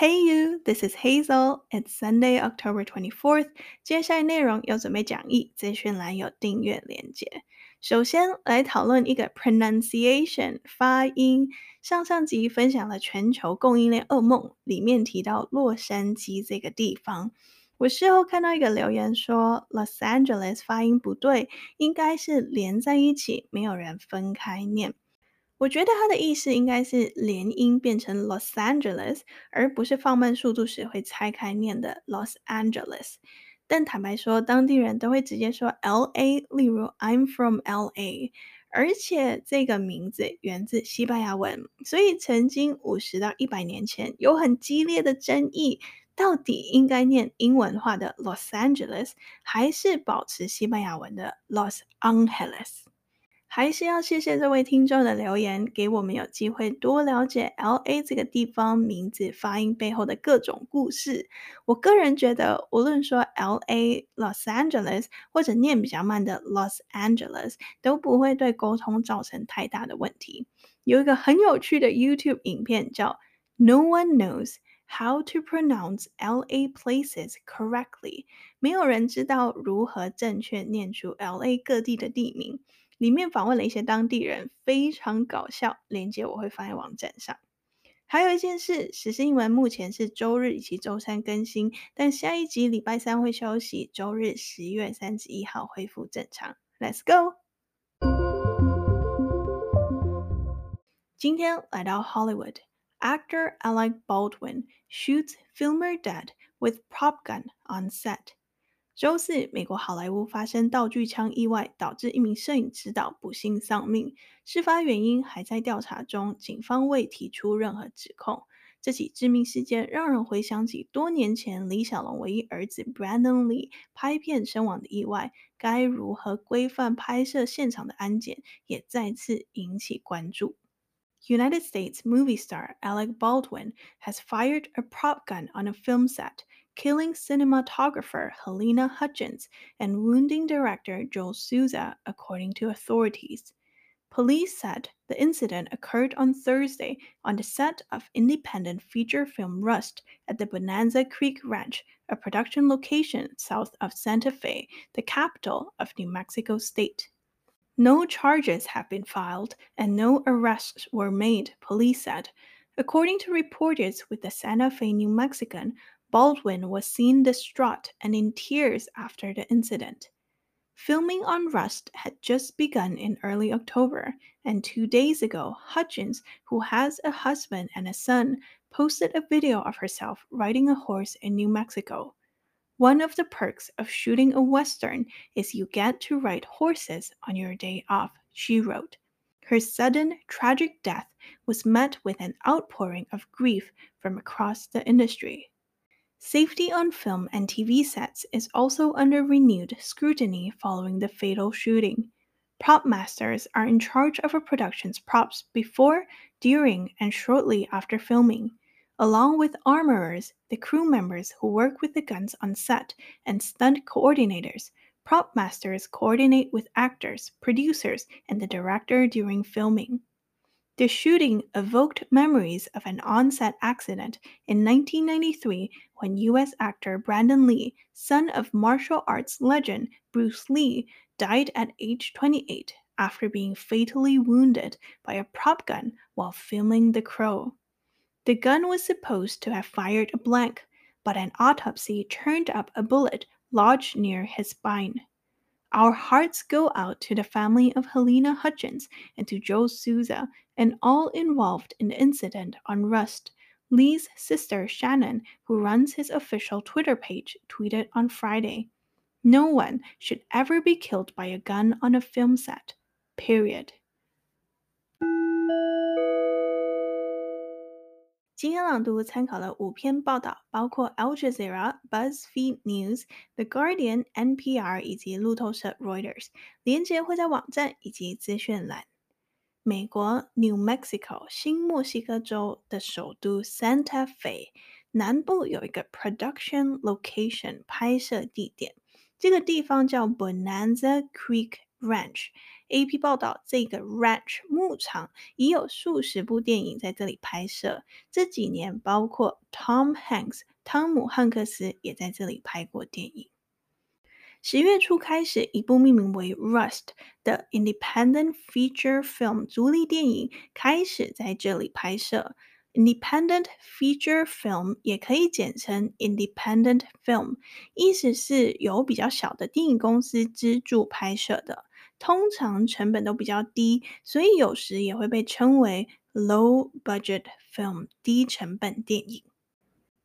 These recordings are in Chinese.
Hey you, this is Hazel. It's Sunday, October 24th. 接下来内容有准备讲义，资讯栏有订阅连接。首先来讨论一个 pronunciation 发音。上上集分享了全球供应链噩梦，里面提到洛杉矶这个地方。我事后看到一个留言说 Los Angeles 发音不对，应该是连在一起，没有人分开念。我觉得他的意思应该是连音变成 Los Angeles，而不是放慢速度时会拆开念的 Los Angeles。但坦白说，当地人都会直接说 LA，例如 I'm from LA，而且这个名字源自西班牙文，所以曾经五十到一百年前有很激烈的争议，到底应该念英文化的 Los Angeles，还是保持西班牙文的 Los Angeles。还是要谢谢这位听众的留言，给我们有机会多了解 LA 这个地方名字发音背后的各种故事。我个人觉得，无论说 LA、Los Angeles 或者念比较慢的 Los Angeles，都不会对沟通造成太大的问题。有一个很有趣的 YouTube 影片叫 No One Knows How to Pronounce LA Places Correctly，没有人知道如何正确念出 LA 各地的地名。里面访问了一些当地人，非常搞笑。链接我会放在网站上。还有一件事，时事英文目前是周日以及周三更新，但下一集礼拜三会休息，周日十一月三十一号恢复正常。Let's go！今天来到 Hollywood，actor Alec Baldwin shoots filmer dead with prop gun on set。周四，美国好莱坞发生道具枪意外，导致一名摄影指导不幸丧命。事发原因还在调查中，警方未提出任何指控。这起致命事件让人回想起多年前李小龙唯一儿子 Brandon Lee 拍片身亡的意外，该如何规范拍摄现场的安检，也再次引起关注。United States movie star Alec Baldwin has fired a prop gun on a film set. Killing cinematographer Helena Hutchins and wounding director Joel Souza, according to authorities. Police said the incident occurred on Thursday on the set of independent feature film Rust at the Bonanza Creek Ranch, a production location south of Santa Fe, the capital of New Mexico State. No charges have been filed and no arrests were made, police said. According to reporters with the Santa Fe New Mexican, Baldwin was seen distraught and in tears after the incident. Filming on Rust had just begun in early October, and two days ago, Hutchins, who has a husband and a son, posted a video of herself riding a horse in New Mexico. One of the perks of shooting a Western is you get to ride horses on your day off, she wrote. Her sudden, tragic death was met with an outpouring of grief from across the industry. Safety on film and TV sets is also under renewed scrutiny following the fatal shooting. Prop masters are in charge of a production's props before, during, and shortly after filming. Along with armorers, the crew members who work with the guns on set, and stunt coordinators, prop masters coordinate with actors, producers, and the director during filming. The shooting evoked memories of an on-set accident in 1993 when U.S. actor Brandon Lee, son of martial arts legend Bruce Lee, died at age 28 after being fatally wounded by a prop gun while filming The Crow. The gun was supposed to have fired a blank, but an autopsy turned up a bullet lodged near his spine. Our hearts go out to the family of Helena Hutchins and to Joe Souza and all involved in the incident on Rust. Lee's sister Shannon, who runs his official Twitter page, tweeted on Friday No one should ever be killed by a gun on a film set. Period. 今天朗读参考了五篇报道，包括 Al Jazeera、BuzzFeed News、The Guardian、NPR 以及路透社 Reuters。连结会在网站以及资讯栏。 美国 New Mexico 新墨西哥州的首都 Santa Fe 南部有一个 production location 拍摄地点，这个地方叫 Bonanza Creek Ranch。AP 报道，这个 Ranch 牧场已有数十部电影在这里拍摄。这几年，包括 Tom Hanks 汤姆汉克斯也在这里拍过电影。十月初开始，一部命名为《Rust》的 Independent Feature Film 独立电影开始在这里拍摄。Independent Feature Film 也可以简称 Independent Film，意思是由比较小的电影公司资助拍摄的，通常成本都比较低，所以有时也会被称为 Low Budget Film，低成本电影。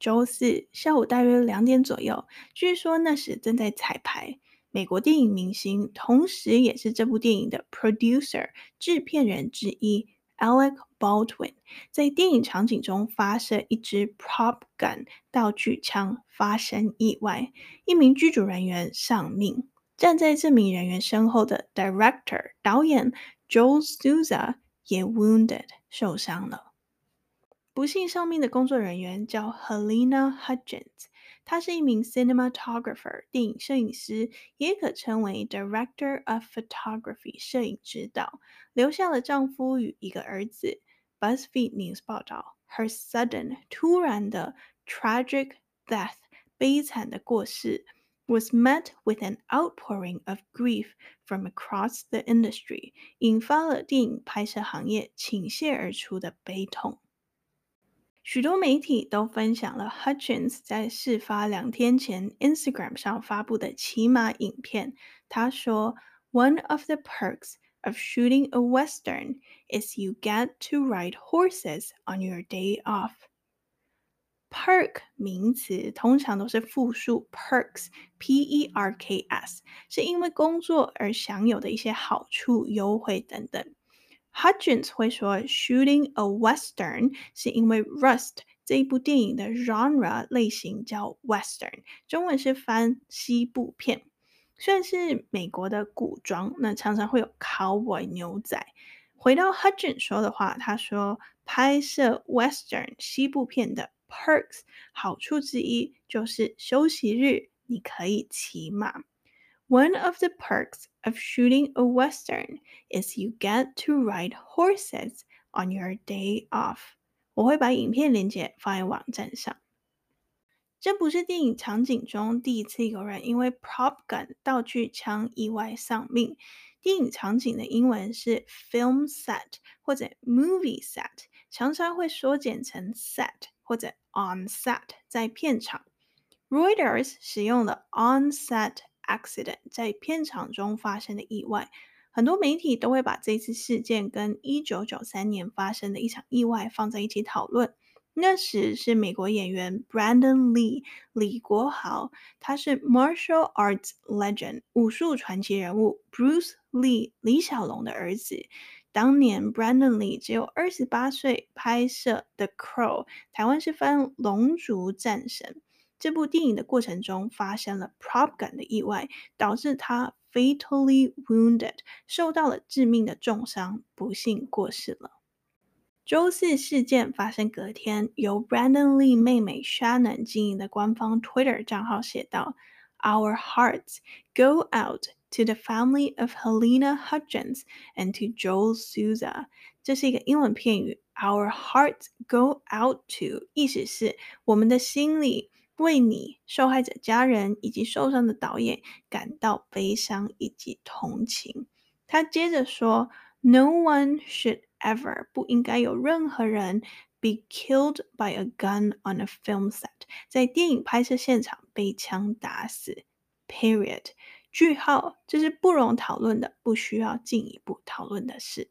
周四下午大约两点左右，据说那时正在彩排。美国电影明星，同时也是这部电影的 producer 制片人之一，Alec Baldwin，在电影场景中发射一支 prop gun 道具枪，发生意外，一名剧组人员丧命。站在这名人员身后的 director 导演 Joel Souza 也 wounded 受伤了。不幸丧命的工作人员叫 Halyna Hutchins，她是一名 cinematographer 电影摄影师，也可称为 director of photography 摄影指导，留下了丈夫与一个儿子。BuzzFeed News 报道，Her sudden 突然的 tragic death 悲惨的过世 was met with an outpouring of grief from across the industry，引发了电影拍摄行业倾泻而出的悲痛。 许多媒体都分享了 Hutchins 在事发两天前 Instagram 上发布的骑马影片。他说：“One of the perks of shooting a western is you get to ride horses on your day off.” Perk 名词通常都是复数 perks，P-E-R-K-S，是因为工作而享有的一些好处、优惠等等。Hutchins 会说，shooting a western 是因为 Rust 这一部电影的 genre 类型叫 western，中文是翻西部片，虽然是美国的古装，那常常会有 cowboy 牛仔。回到 Hutchins 说的话，他说拍摄 western 西部片的 perks 好处之一就是休息日你可以骑马。One of the perks of shooting a western is you get to ride horses on your day off。我会把影片链接放在网站上。这不是电影场景中第一次有人因为 prop gun 道具枪意外丧命。电影场景的英文是 film set 或者 movie set，常常会缩减成 set 或者 on set，在片场。Reuters 使用了 on set。 accident 在片场中发生的意外，很多媒体都会把这次事件跟一九九三年发生的一场意外放在一起讨论。那时是美国演员 Brandon Lee 李国豪，他是 martial arts legend 武术传奇人物 Bruce Lee 李小龙的儿子。当年 Brandon Lee 只有二十八岁，拍摄 The Crow，台湾是翻《龙族战神》。这部电影的过程中发生了 prop gun 的意外，导致他 fatally wounded，受到了致命的重伤，不幸过世了。周四事件发生隔天，由 Brandon Lee 妹妹 Shannon 经营的官方 Twitter 账号写道：“Our hearts go out to the family of Halyna Hutchins and to Joel Souza。”这是一个英文片语，“Our hearts go out to” 意思是我们的心里。 为你受害者家人以及受伤的导演感到悲伤以及同情。他接着说：“No one should ever 不应该有任何人 be killed by a gun on a film set，在电影拍摄现场被枪打死。Period。句号，这是不容讨论的，不需要进一步讨论的事。”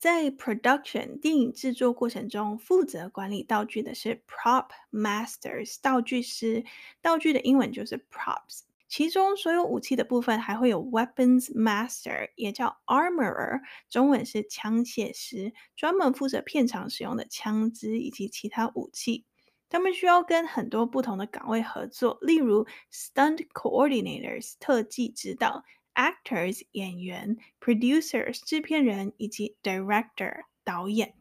在 production 电影制作过程中，负责管理道具的是 prop masters 道具师，道具的英文就是 props。其中所有武器的部分还会有 weapons master，也叫 armorer，中文是枪械师，专门负责片场使用的枪支以及其他武器。他们需要跟很多不同的岗位合作，例如 stunt coordinators 特技指导。Actors 演员，Producers 制片人以及 Director 导演。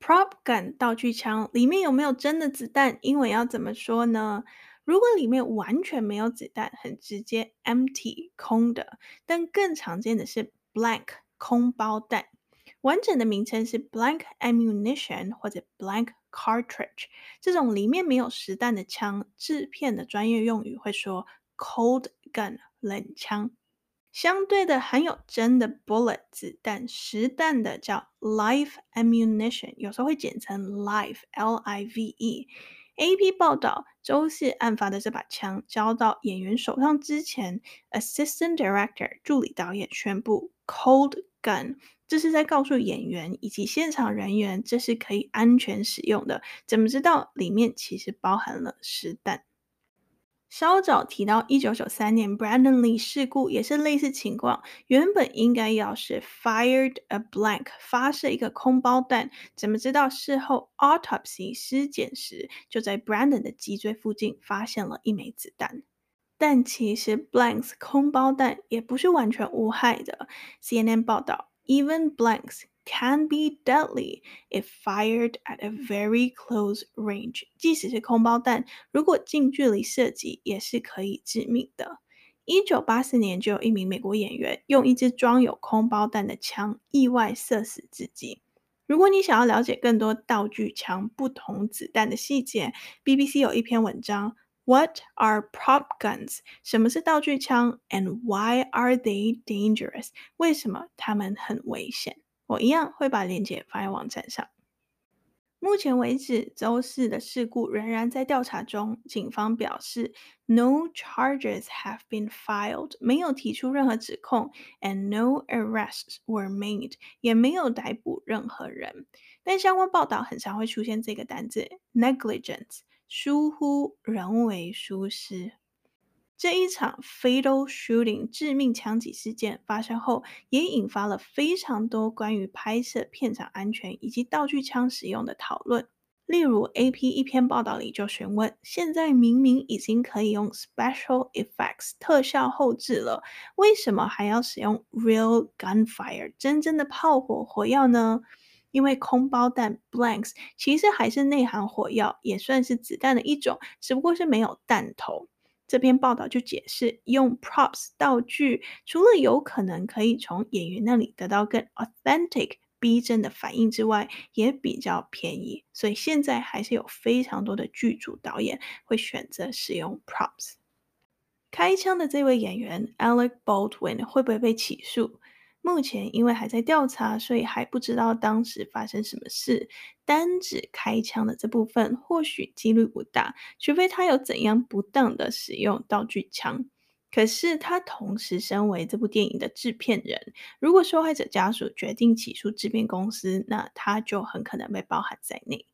Prop gun 道具枪里面有没有真的子弹？英文要怎么说呢如果里面完全没有子弹，很直接，empty 空的。但更常见的是 blank 空包弹，完整的名称是 blank ammunition 或者 blank cartridge。这种里面没有实弹的枪，制片的专业用语会说 cold gun 冷枪。相对的，含有真的 bullet 子弹实弹的叫 live ammunition，有时候会简称 live L I V E。AP 报道，周四案发的这把枪交到演员手上之前，Assistant Director 助理导演宣布 cold gun，这是在告诉演员以及现场人员这是可以安全使用的。怎么知道里面其实包含了实弹？稍早提到，一九九三年 Brandon Lee 事故也是类似情况，原本应该要是 fired a blank 发射一个空包弹，怎么知道事后 autopsy 尸检时就在 Brandon 的脊椎附近发现了一枚子弹？但其实 blanks 空包弹也不是完全无害的。CNN 报道，even blanks。Can be deadly if fired at a very close range。即使是空包弹，如果近距离射击，也是可以致命的。一九八四年，就有一名美国演员用一支装有空包弹的枪意外射死自己。如果你想要了解更多道具枪不同子弹的细节，BBC 有一篇文章：What are prop guns？什么是道具枪？And why are they dangerous？为什么它们很危险？我一样会把链接放在网站上。目前为止，周四的事故仍然在调查中。警方表示，No charges have been filed，没有提出任何指控，and no arrests were made，也没有逮捕任何人。但相关报道很常会出现这个单字：negligence，疏忽、人为疏失。这一场 fatal shooting 致命枪击事件发生后，也引发了非常多关于拍摄片场安全以及道具枪使用的讨论。例如，AP 一篇报道里就询问：现在明明已经可以用 special effects 特效后置了，为什么还要使用 real gunfire 真正的炮火火药呢？因为空包弹 blanks 其实还是内含火药，也算是子弹的一种，只不过是没有弹头。这篇报道就解释，用 props 道具，除了有可能可以从演员那里得到更 authentic 逼真的反应之外，也比较便宜，所以现在还是有非常多的剧组导演会选择使用 props。开枪的这位演员 Alec Baldwin 会不会被起诉？目前因为还在调查，所以还不知道当时发生什么事。单指开枪的这部分，或许几率不大，除非他有怎样不当的使用道具枪。可是他同时身为这部电影的制片人，如果受害者家属决定起诉制片公司，那他就很可能被包含在内。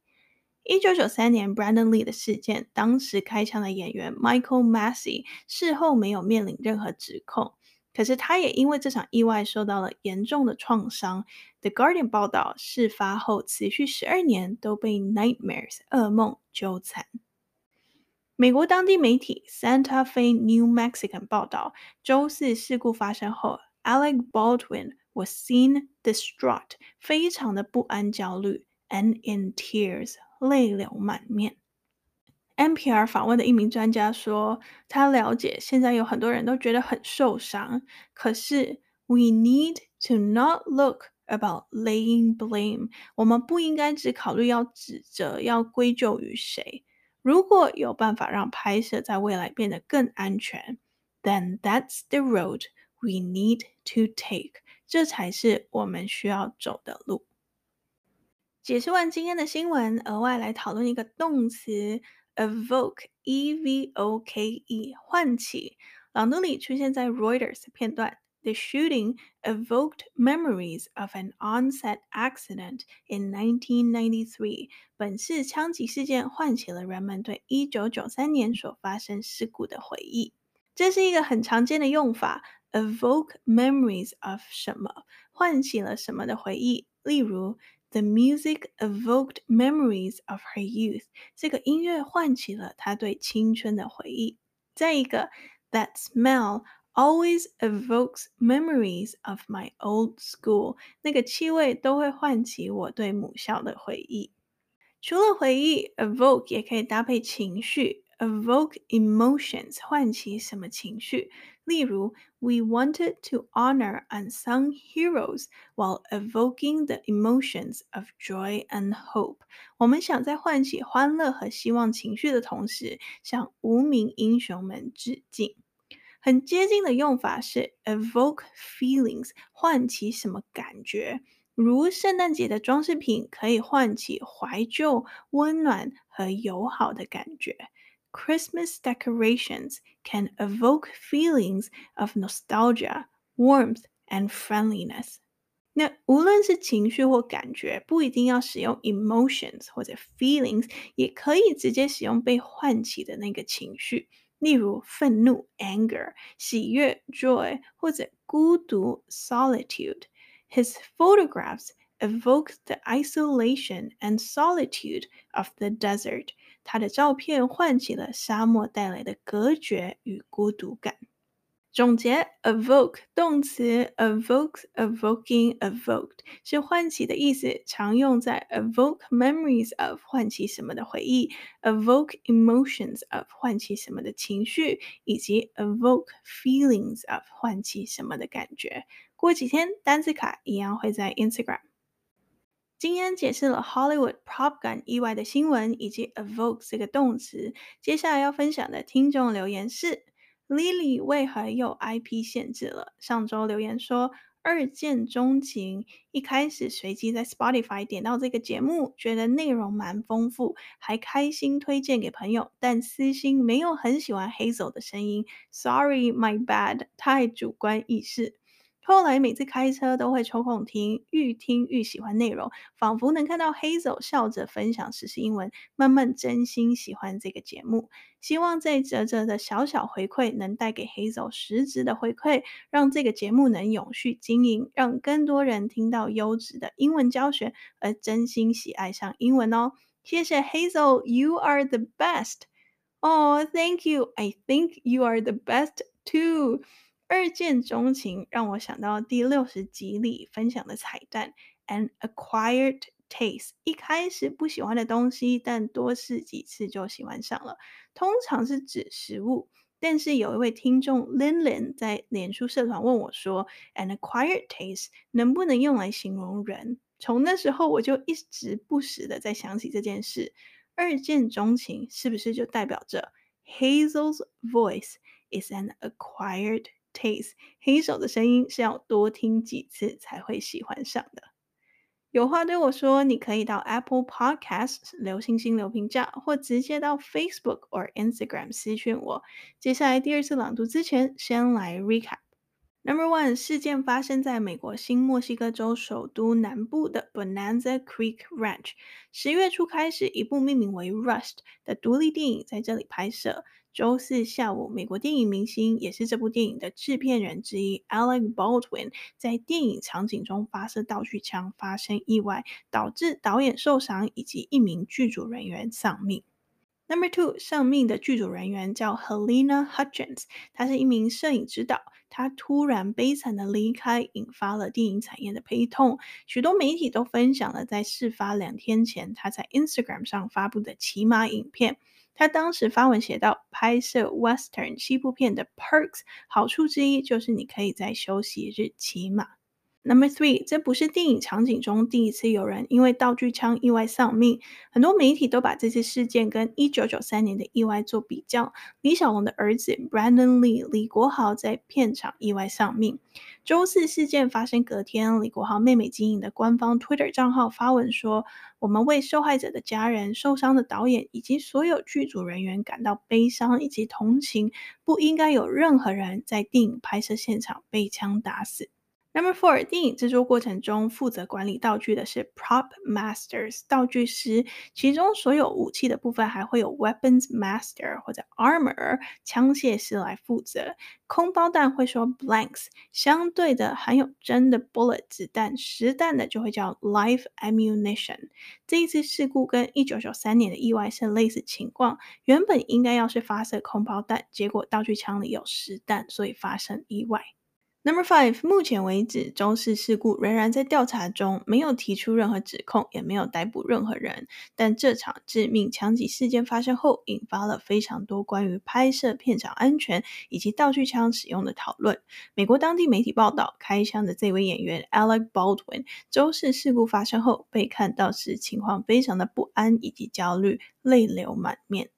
一九九三年 Brandon Lee 的事件，当时开枪的演员 Michael Massey 事后没有面临任何指控。可是他也因为这场意外受到了严重的创伤。The Guardian 报道，事发后持续十二年都被 nightmares 噩梦纠缠。美国当地媒体 Santa Fe New Mexican 报道，周四事故发生后，Alec Baldwin was seen distraught，非常的不安焦虑，and in tears，泪流满面。NPR 访问的一名专家说：“他了解现在有很多人都觉得很受伤，可是 we need to not look about laying blame。我们不应该只考虑要指责、要归咎于谁。如果有办法让拍摄在未来变得更安全，then that's the road we need to take。这才是我们需要走的路。”解释完今天的新闻，额外来讨论一个动词。Evoke, E-V-O-K-E，唤起。朗读里出现在 Reuters 片段。The shooting evoked memories of an on-set accident in 1993。本次枪击事件唤起了人们对1993年所发生事故的回忆。这是一个很常见的用法。Evoke memories of 什么？唤起了什么的回忆？例如。 The music evoked memories of her youth。这个音乐唤起了她对青春的回忆。再一个，That smell always evokes memories of my old school。那个气味都会唤起我对母校的回忆。除了回忆，evoke 也可以搭配情绪 evoke emotions，唤起什么情绪？ 例如，We wanted to honor unsung heroes while evoking the emotions of joy and hope。我们想在唤起欢乐和希望情绪的同时，向无名英雄们致敬。很接近的用法是 evoke feelings，唤起什么感觉？如圣诞节的装饰品可以唤起怀旧、温暖和友好的感觉。Christmas decorations can evoke feelings of nostalgia, warmth, and friendliness。那无论是情绪或感觉，不一定要使用 emotions 或者 feelings，也可以直接使用被唤起的那个情绪，例如愤怒 anger、喜悦 joy 或者孤独 solitude。His photographs evoke the isolation and solitude of the desert。 他的照片唤起了沙漠带来的隔绝与孤独感。总结：evoke 动词，evokes，evoking，evoked 是唤起的意思，常用在 evoke memories of 唤起什么的回忆，evoke emotions of 唤起什么的情绪，以及 evoke feelings of 唤起什么的感觉。过几天，单词卡一样会在 Instagram。今天解释了 Hollywood prop gun 意外的新闻，以及 evoke 这个动词。接下来要分享的听众留言是：Lily 为何又 IP 限制了？上周留言说二见钟情，一开始随机在 Spotify 点到这个节目，觉得内容蛮丰富，还开心推荐给朋友，但私心没有很喜欢 Hazel 的声音。Sorry, my bad，太主观意识。后来每次开车都会抽空听，愈听愈喜欢内容，仿佛能看到 Hazel 笑着分享实时英文，慢慢真心喜欢这个节目。希望这啧啧的小小回馈能带给 Hazel 实质的回馈，让这个节目能永续经营，让更多人听到优质的英文教学而真心喜爱上英文哦。谢谢 Hazel，You are the best。Oh, thank you. I think you are the best too. 二见钟情让我想到第六十集里分享的彩蛋，an acquired taste。一开始不喜欢的东西，但多试几次就喜欢上了。通常是指食物，但是有一位听众 Lin Lin 在脸书社团问我说，an acquired taste 能不能用来形容人？从那时候我就一直不时的在想起这件事。二见钟情是不是就代表着 Hazel's voice is an acquired taste，黑手的声音是要多听几次才会喜欢上的。有话对我说，你可以到 Apple Podcasts 留星星留评价，或直接到 Facebook 或 Instagram 私讯我。接下来第二次朗读之前，先来 recap。Number one，事件发生在美国新墨西哥州首都南部的 Bonanza Creek Ranch。十月初开始，一部命名为《Rust》的独立电影在这里拍摄。周四下午，美国电影明星也是这部电影的制片人之一，Alex Baldwin 在电影场景中发射道具枪，发生意外，导致导演受伤以及一名剧组人员丧命。Number two，丧命的剧组人员叫 Helena Hutchins，她是一名摄影指导。她突然悲惨的离开，引发了电影产业的悲痛。许多媒体都分享了在事发两天前，她在 Instagram 上发布的骑马影片。她当时发文写道：“拍摄 Western 西部片的 perks 好处之一，就是你可以在休息日骑马。” Number three，这不是电影场景中第一次有人因为道具枪意外丧命。很多媒体都把这次事件跟一九九三年的意外做比较。李小龙的儿子 Brandon Lee 李国豪在片场意外丧命。周四事件发生隔天，李国豪妹妹经营的官方 Twitter 账号发文说：“我们为受害者的家人、受伤的导演以及所有剧组人员感到悲伤以及同情。不应该有任何人在电影拍摄现场被枪打死。” Number four，电影制作过程中负责管理道具的是 Prop Masters 道具师，其中所有武器的部分还会有 Weapons Master 或者 Armor 枪械师来负责。空包弹会说 Blanks，相对的含有真的 Bullet 子弹实弹的就会叫 Live Ammunition。这一次事故跟一九九三年的意外是类似情况，原本应该要是发射空包弹，结果道具枪里有实弹，所以发生意外。Number five，目前为止，州市事故仍然在调查中，没有提出任何指控，也没有逮捕任何人。但这场致命枪击事件发生后，引发了非常多关于拍摄片场安全以及道具枪使用的讨论。美国当地媒体报道，开枪的这位演员 Alec Baldwin，州市事故发生后被看到时情况非常的不安以及焦虑，泪流满面。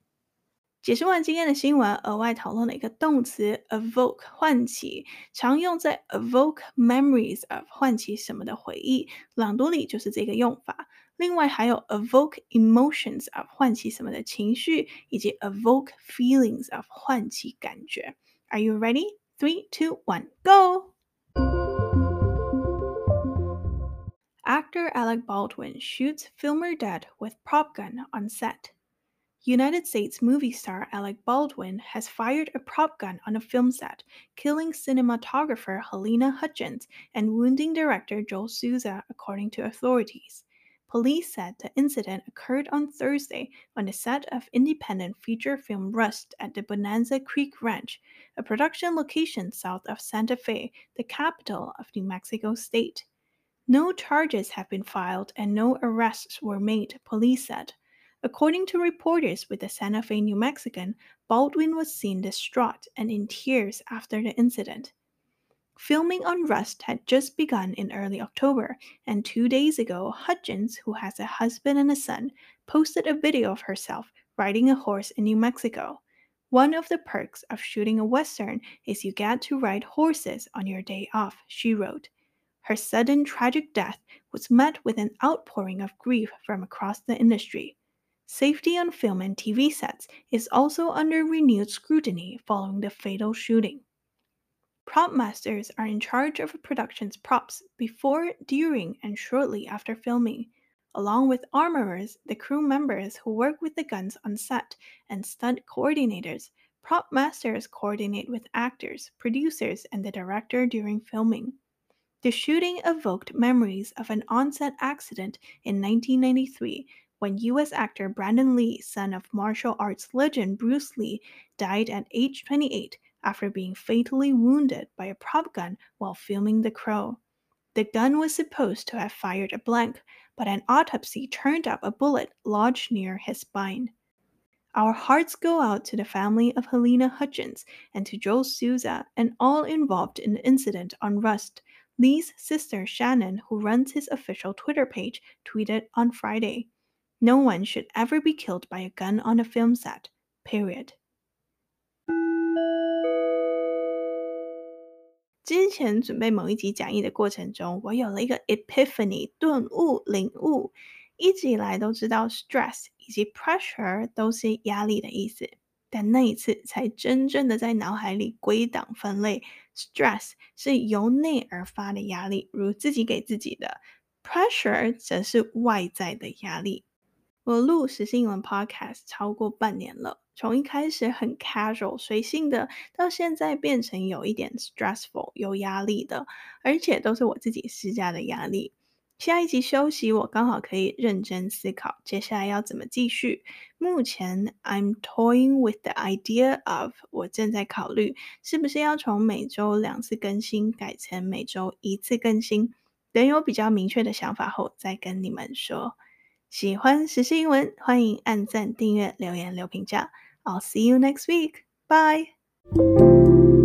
解释完今天的新闻，额外讨论了一个动词 evoke 唤起，常用在 evoke memories of 唤起什么的回忆。朗读里就是这个用法。另外还有 evoke emotions of 唤起什么的情绪，以及 evoke feelings of 唤起感觉。Are you ready? Three, two, one, go! Actor Alec Baldwin shoots filmer dead with prop gun on set. United States movie star Alec Baldwin has fired a prop gun on a film set, killing cinematographer Helena Hutchins and wounding director Joel Souza, according to authorities. Police said the incident occurred on Thursday on the set of independent feature film Rust at the Bonanza Creek Ranch, a production location south of Santa Fe, the capital of New Mexico State. No charges have been filed and no arrests were made, police said. According to reporters with the Santa Fe New Mexican, Baldwin was seen distraught and in tears after the incident. Filming on Rust had just begun in early October, and two days ago, Hutchins, who has a husband and a son, posted a video of herself riding a horse in New Mexico. One of the perks of shooting a Western is you get to ride horses on your day off, she wrote. Her sudden tragic death was met with an outpouring of grief from across the industry. Safety on film and TV sets is also under renewed scrutiny following the fatal shooting. Prop masters are in charge of a production's props before, during, and shortly after filming. Along with armorers, the crew members who work with the guns on set, and stunt coordinators, prop masters coordinate with actors, producers, and the director during filming. The shooting evoked memories of an on-set accident in 1993 when U.S. actor Brandon Lee, son of martial arts legend Bruce Lee, died at age 28 after being fatally wounded by a prop gun while filming The Crow. The gun was supposed to have fired a blank, but an autopsy turned up a bullet lodged near his spine. Our hearts go out to the family of Helena Hutchins and to Joel Souza and all involved in the incident on Rust. Lee's sister Shannon, who runs his official Twitter page, tweeted on Friday. No one should ever be killed by a gun on a film set. Period. 之前准备某一集讲义的过程中，我有了一个 epiphany 顿悟领悟。一直以来都知道 stress 以及 pressure 都是压力的意思，但那一次才真正的在脑海里归档分类，stress 是由内而发的压力，如自己给自己的；pressure 则是外在的压力。 我录时事英文 podcast 超过半年了，从一开始很 casual 随性的，到现在变成有一点 stressful 有压力的，而且都是我自己施加的压力。下一集休息，我刚好可以认真思考接下来要怎么继续。目前 I'm toying with the idea of 我正在考虑是不是要从每周两次更新改成每周一次更新，等有比较明确的想法后再跟你们说。喜欢时事英文，欢迎按赞、订阅、留言、留评价。I'll see you next week. Bye.